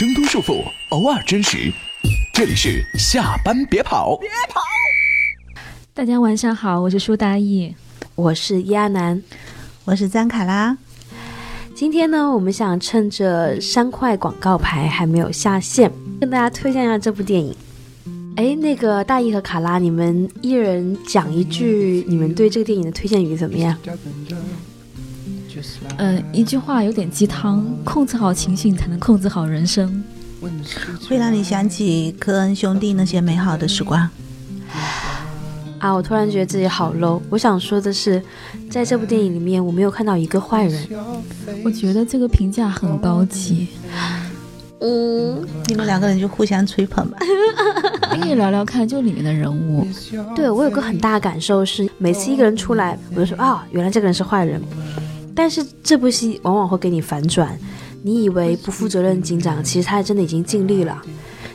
挣脱束缚，偶尔真实。这里是下班别跑，别跑。大家晚上好，我是舒大义，我是亚楠，我是张卡拉。今天呢，我们想趁着三块广告牌还没有下线，跟大家推荐一下这部电影。哎，那个大义和卡拉，你们一人讲一句，你们对这个电影的推荐语怎么样？嗯，一句话有点鸡汤：控制好情绪，才能控制好人生。会让你想起科恩兄弟那些美好的时光。啊，我突然觉得自己好 low。我想说的是，在这部电影里面，我没有看到一个坏人。我觉得这个评价很高级。嗯，你们两个人就互相吹捧吧。可以聊聊看，就里面的人物。对我有个很大的感受是，每次一个人出来，我就说啊，原来这个人是坏人。但是这部戏往往会给你反转，你以为不负责任警长，其实他真的已经尽力了。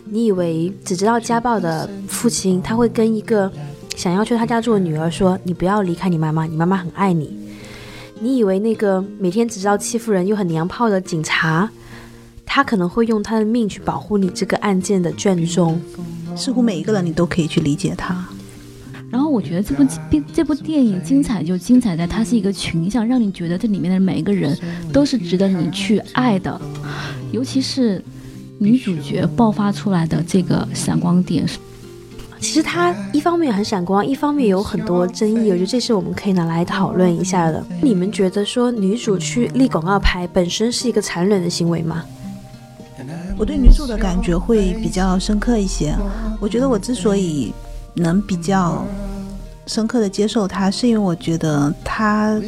你以为只知道家暴的父亲，他会跟一个想要去他家住的女儿说：“你不要离开你妈妈，你妈妈很爱你。”你以为那个每天只知道欺负人又很娘炮的警察，他可能会用他的命去保护你这个案件的卷宗。似乎每一个人你都可以去理解他。然后我觉得这部这部电影精彩就精彩在它是一个群像，让你觉得这里面的每一个人都是值得你去爱的，尤其是女主角爆发出来的这个闪光点。其实它一方面很闪光，一方面有很多争议，我觉得这是我们可以拿来讨论一下的。你们觉得说女主去立广告牌本身是一个残忍的行为吗？我对女主的感觉会比较深刻一些。我觉得我之所以能比较。深刻的接受他，是因为我觉得他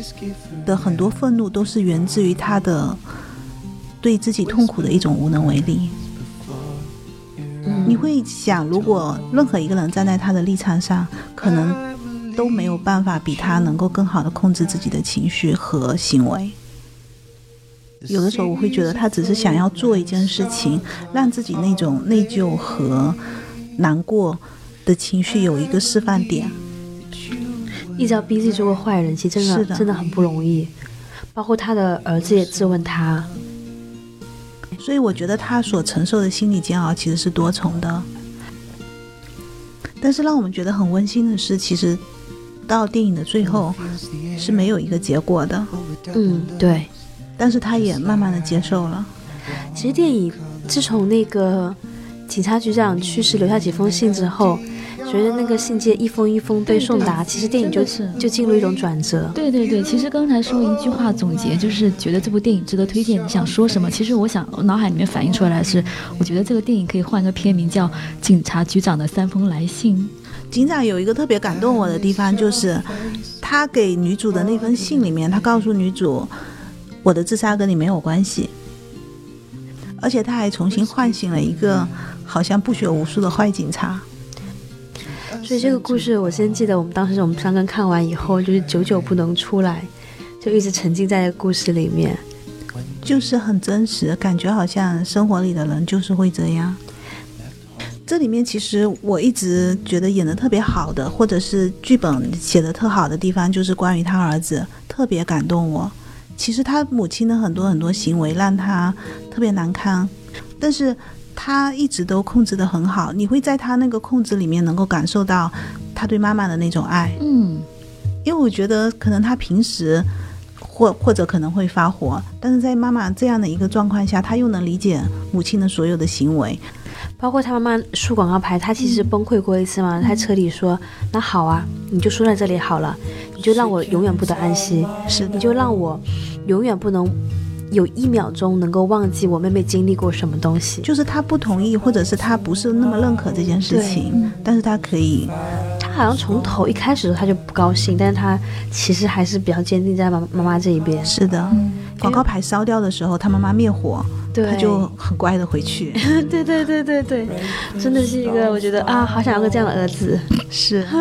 的很多愤怒都是源自于他的对自己痛苦的一种无能为力。你会想，如果任何一个人站在他的立场上，可能都没有办法比他能够更好的控制自己的情绪和行为。有的时候，我会觉得他只是想要做一件事情，让自己那种内疚和难过的情绪有一个释放点。一直要逼自己做个坏人，其实真的真的很不容易。包括他的儿子也质问他，所以我觉得他所承受的心理煎熬其实是多重的。但是让我们觉得很温馨的是，其实到电影的最后是没有一个结果的。嗯，对。但是他也慢慢的接受了。其实电影自从那个警察局长去世，留下几封信之后。随着那个信件一封一封被送达，其实电影就是就进入一种转折。对对对，其实刚才说一句话总结，就是觉得这部电影值得推荐。你想说什么？其实我想，我脑海里面反映出来的是，我觉得这个电影可以换个片名叫《警察局长的三封来信》。警长有一个特别感动我的地方，就是他给女主的那封信里面，他告诉女主，我的自杀跟你没有关系，而且他还重新唤醒了一个好像不学无术的坏警察。所以这个故事，我先记得我们当时我们三个看完以后，就是久久不能出来，就一直沉浸在故事里面，就是很真实，感觉好像生活里的人就是会这样。这里面其实我一直觉得演的特别好的，或者是剧本写的特好的地方，就是关于他儿子，特别感动我。其实他母亲的很多很多行为让他特别难堪，但是。他一直都控制得很好，你会在他那个控制里面能够感受到他对妈妈的那种爱。嗯，因为我觉得可能他平时或或者可能会发火，但是在妈妈这样的一个状况下，他又能理解母亲的所有的行为，包括他妈妈输广告牌，他其实崩溃过一次嘛。他车里说：“那好啊，你就输在这里好了，你就让我永远不得安息，是你就让我永远不能。”有一秒钟能够忘记我妹妹经历过什么东西，就是她不同意，或者是她不是那么认可这件事情，但是她可以，她好像从头一开始她就不高兴，但是她其实还是比较坚定在妈妈妈这一边。是的，广告牌烧掉的时候，他妈妈灭火，他就很乖的回去。对对对对对，真的是一个我觉得啊，好想要个这样的儿子。是。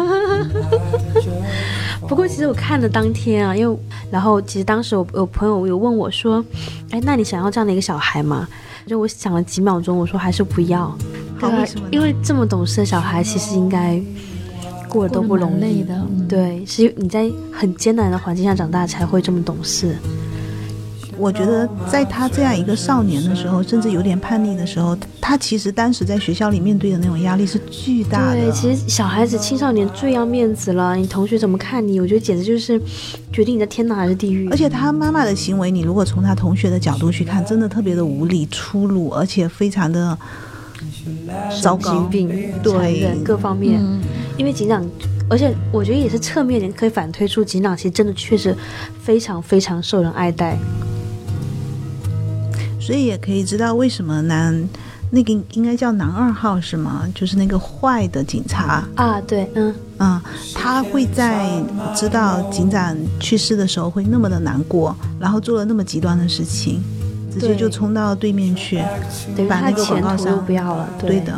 不过其实我看的当天啊，因为然后其实当时我有朋友有问我说，哎，那你想要这样的一个小孩吗？就我想了几秒钟，我说还是不要。对啊，因为这么懂事的小孩，其实应该过得都不容易的。对，是你在很艰难的环境下长大才会这么懂事。我觉得在他这样一个少年的时候，甚至有点叛逆的时候，他其实当时在学校里面对的那种压力是巨大的。对，其实小孩子、青少年最要面子了，你同学怎么看你？我觉得简直就是决定你的天堂还是地狱。而且他妈妈的行为，你如果从他同学的角度去看，真的特别的无理、粗鲁，而且非常的糟糕神经病、残对忍各方面。嗯因为警长，而且我觉得也是侧面点可以反推出，警长其实真的确实非常非常受人爱戴。所以也可以知道为什么男那个应该叫男二号是吗？就是那个坏的警察，啊，对，嗯，嗯，他会在知道警长去世的时候会那么的难过，然后做了那么极端的事情，直接就冲到对面去，把那个前途都广告商不要了，对。的，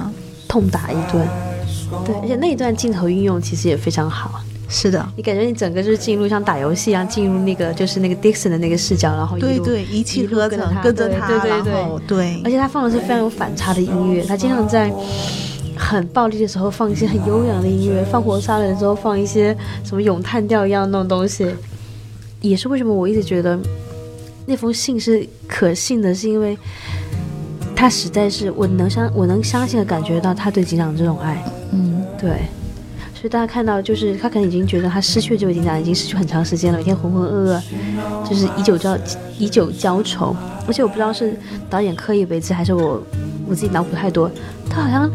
痛打一顿。对，而且那一段镜头运用其实也非常好，是的，你感觉你整个就是进入像打游戏一样进入那个就是那个 Dixon 的那个视角，然后一路对对，一气呵成跟着他对对对对。而且他放的是非常有反差的音乐，他经常在很暴力的时候放一些很悠扬的音乐，放火杀人的时候放一些什么咏叹调一样的那种东西，也是为什么我一直觉得那封信是可信的，是因为他实在是我能相我能相信的感觉到他对警长这种爱，嗯，对。所以大家看到，就是他可能已经觉得他失去这位警长已经失去很长时间了，每天浑浑噩噩，就是以酒浇以酒浇愁。而且我不知道是导演刻意为之，还是我我自己脑补太多。他好像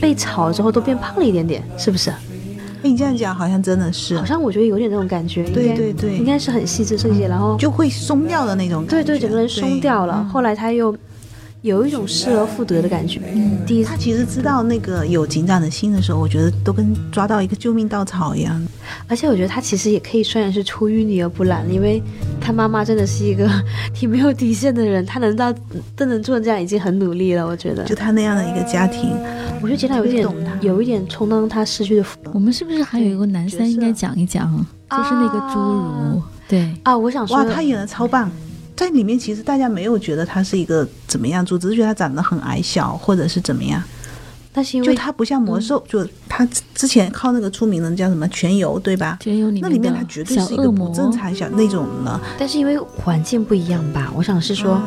被炒之后都变胖了一点点，是不是？哎你这样讲好像真的是好，像我觉得有点那种感觉。对对对应该是很细致设计，然后就会松掉的那种感觉，对对，整个人松掉了。后来他又有一种失而复得的感觉。第一次他其实知道那个有警长的心的时候，我觉得都跟抓到一个救命稻草一样。而且我觉得他其实也可以算是出淤泥而不染，因为他妈妈真的是一个 挺没有底线的人，他能到都能做成这样已经很努力了，我觉得。就他那样的一个家庭，我觉得警长有一点懂他有一点充当他失去的福我们是不是还有一个男三应该讲一讲？就是那个侏儒，对，啊！我想说哇，，他演的超棒。在里面其实大家没有觉得他是一个怎么样猪，只是觉得他长得很矮小，或者是怎么样。就但是因为他不像魔兽，就他之之前靠那个出名的叫什么全游，对吧？全游里那里面的他绝对是一个不，正常小那种的。但是因为环境不一样吧，我想是说，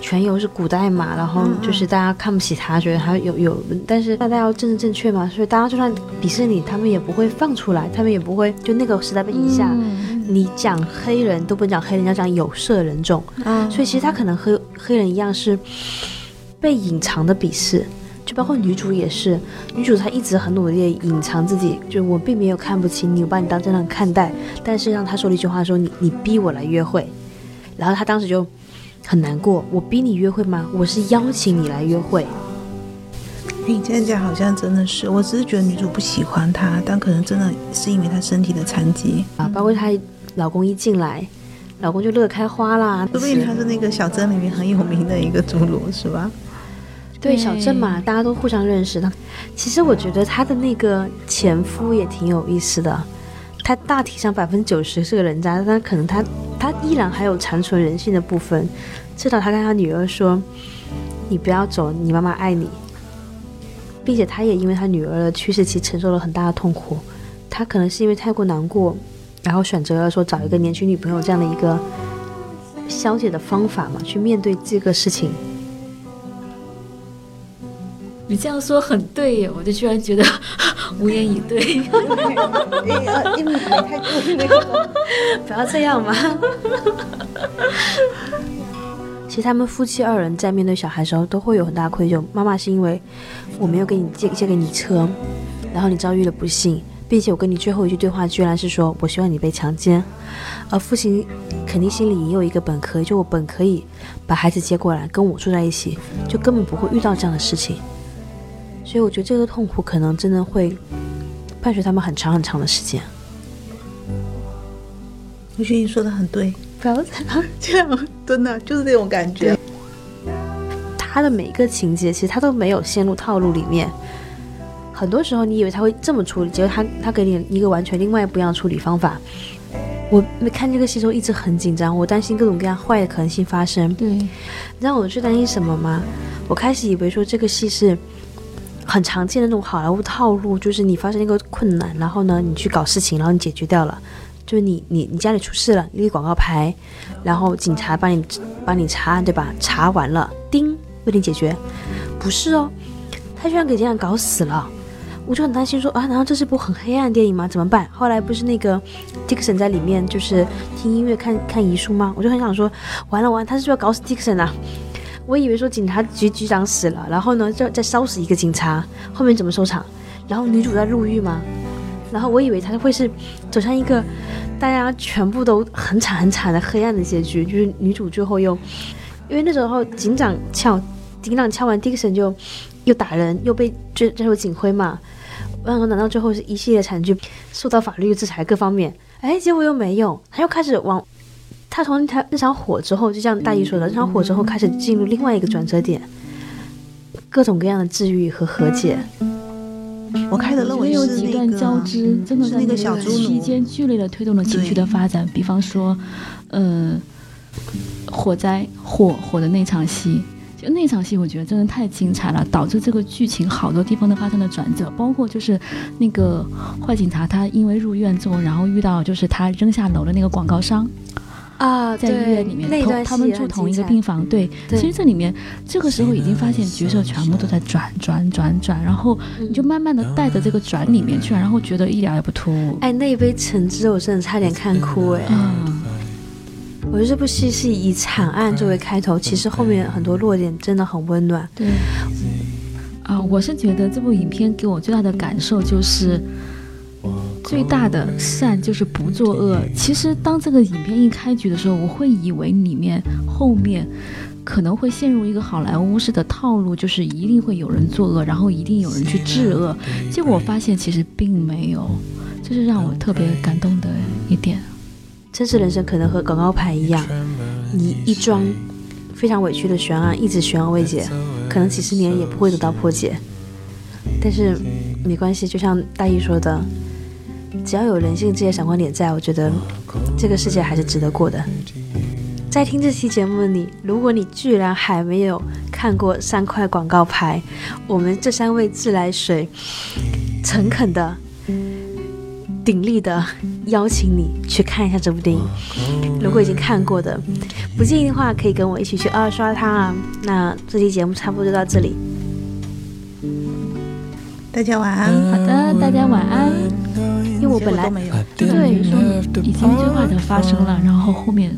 全游是古代嘛，然后就是大家看不起他，觉得他有有，但是大家要政治正确嘛，所以大家就算鄙视你，他们也不会放出来，他们也不会就那个时代背景下，嗯你讲黑人都不能讲黑人，要讲有色人种，嗯所以其实他可能和黑人一样是被隐藏的鄙视。就包括女主也是，女主她一直很努力地隐藏自己，就我并没有看不起你，我把你当正常看待，但是让她说了一句话说你你逼我来约会，然后她当时就很难过，我逼你约会吗？我是邀请你来约会，你这样讲好像真的是，我只是觉得女主不喜欢他，但可能真的是因为她身体的残疾。啊，包括她老公一进来，老公就乐开花啦，说不定她是那个小镇里面很有名的一个侏儒，是吧？对对小镇嘛，大家都互相认识的。其实我觉得她的那个前夫也挺有意思的，他大体上百分之九十是个人渣，但可能他他依然还有残存人性的部分。至少他跟他女儿说：“你不要走，你妈妈爱你。”并且他也因为他女儿的去世，其实承受了很大的痛苦。他可能是因为太过难过，然后选择了说找一个年轻女朋友这样的一个消解的方法嘛，去面对这个事情。你这样说很对耶，我就居然觉得无言以对。因为没太过那个。不要这样嘛。其实他们夫妻二人在面对小孩的时候都会有很大愧疚。妈妈是因为我没有给你借借给你车，然后你遭遇了不幸，并且我跟你最后一句对话居然是说我希望你被强奸。而父亲肯定心里也有一个本可以，就我本可以把孩子接过来跟我住在一起，就根本不会遇到这样的事情。所以我觉得这个痛苦可能真的会伴随他们很长很长的时间。我觉得你说的很对，不要再 这样真的就是这种感觉。他的每一个情节，其实他都没有陷入套路里面。很多时候，你以为他会这么处理，结果他他给你一个完全另外不一样的处理方法。我没看这个戏时候一直很紧张，我担心各种各样坏的可能性发生。对，你知道我最担心什么吗？我开始以为说这个戏是很常见的那种好莱坞套路，就是你发生一个困难，然后呢你去搞事情，然后你解决掉了。就是你你你家里出事了，立广告牌，然后警察帮你帮你查案，对吧？查完了，叮，为你解决。不是哦，他居然给这样搞死了，我就很担心说啊，难道这是部很黑暗电影吗？怎么办？后来不是那个 Dixon 在里面就是听音乐看看遗书吗？我就很想说，完了完了，他是不是要搞死 Dixon 啊？我以为说警察局局长死了，然后呢，再再烧死一个警察，后面怎么收场？然后女主在入狱吗？然后我以为她会是走向一个大家全部都很惨很惨的黑暗的结局，就是女主最后又因为那时候警长敲警长敲完 Dixon 就又打人，又被追追入警徽嘛。然后难道最后是一系列惨剧，受到法律制裁各方面？哎，结果又没有，他又开始往。他从那场那场火之后，就像大姨说的，那场火之后开始进入另外一个转折点，各种各样的治愈和和解。我开的认为有几段交织，真的在那个小猪期间剧烈的推动了情绪的发展。比方说，呃，火灾火火的那场戏，就那场戏，我觉得真的太精彩了，导致这个剧情好多地方都发生了转折。包括就是那个坏警察，他因为入院之后，然后遇到就是他扔下楼的那个广告商。啊，在医院里面，同他们住同一个病房。对，其实这里面这个时候已经发现角色全部都在转转转转，然后你就慢慢的带着这个转里面去，然后觉得一点也不突兀。哎，那一杯橙汁我真的差点看哭哎。嗯，我觉得这部戏是以惨案作为开头，其实后面很多落点真的很温暖。对。啊，我是觉得这部影片给我最大的感受就是。最大的善就是不作恶。其实当这个影片一开局的时候，我会以为里面后面可能会陷入一个好莱坞式的套路，就是一定会有人作恶，然后一定有人去治恶。结果我发现其实并没有，这是让我特别感动的一点。真实人生可能和广告牌一样，你一桩非常委屈的悬案一直悬而未解，可能几十年也不会得到破解。但是没关系，就像大一说的。只要有人性这些闪光点在，我觉得这个世界还是值得过的。在听这期节目的你，如果你居然还没有看过三块广告牌，我们这三位自来水诚恳的、鼎力的邀请你去看一下这部电影。如果已经看过的，不介意的话，可以跟我一起去二刷它啊。那这期节目差不多就到这里，大家晚安。好的，大家晚安。因为我本来对说已经最坏的发生了，然后后面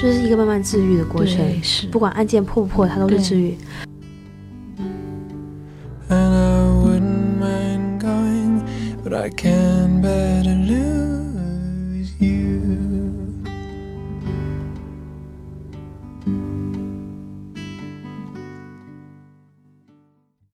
就是一个慢慢治愈的过程，是不管案件破不破，它都是治愈。And I wouldn't mind going, but I can better lose.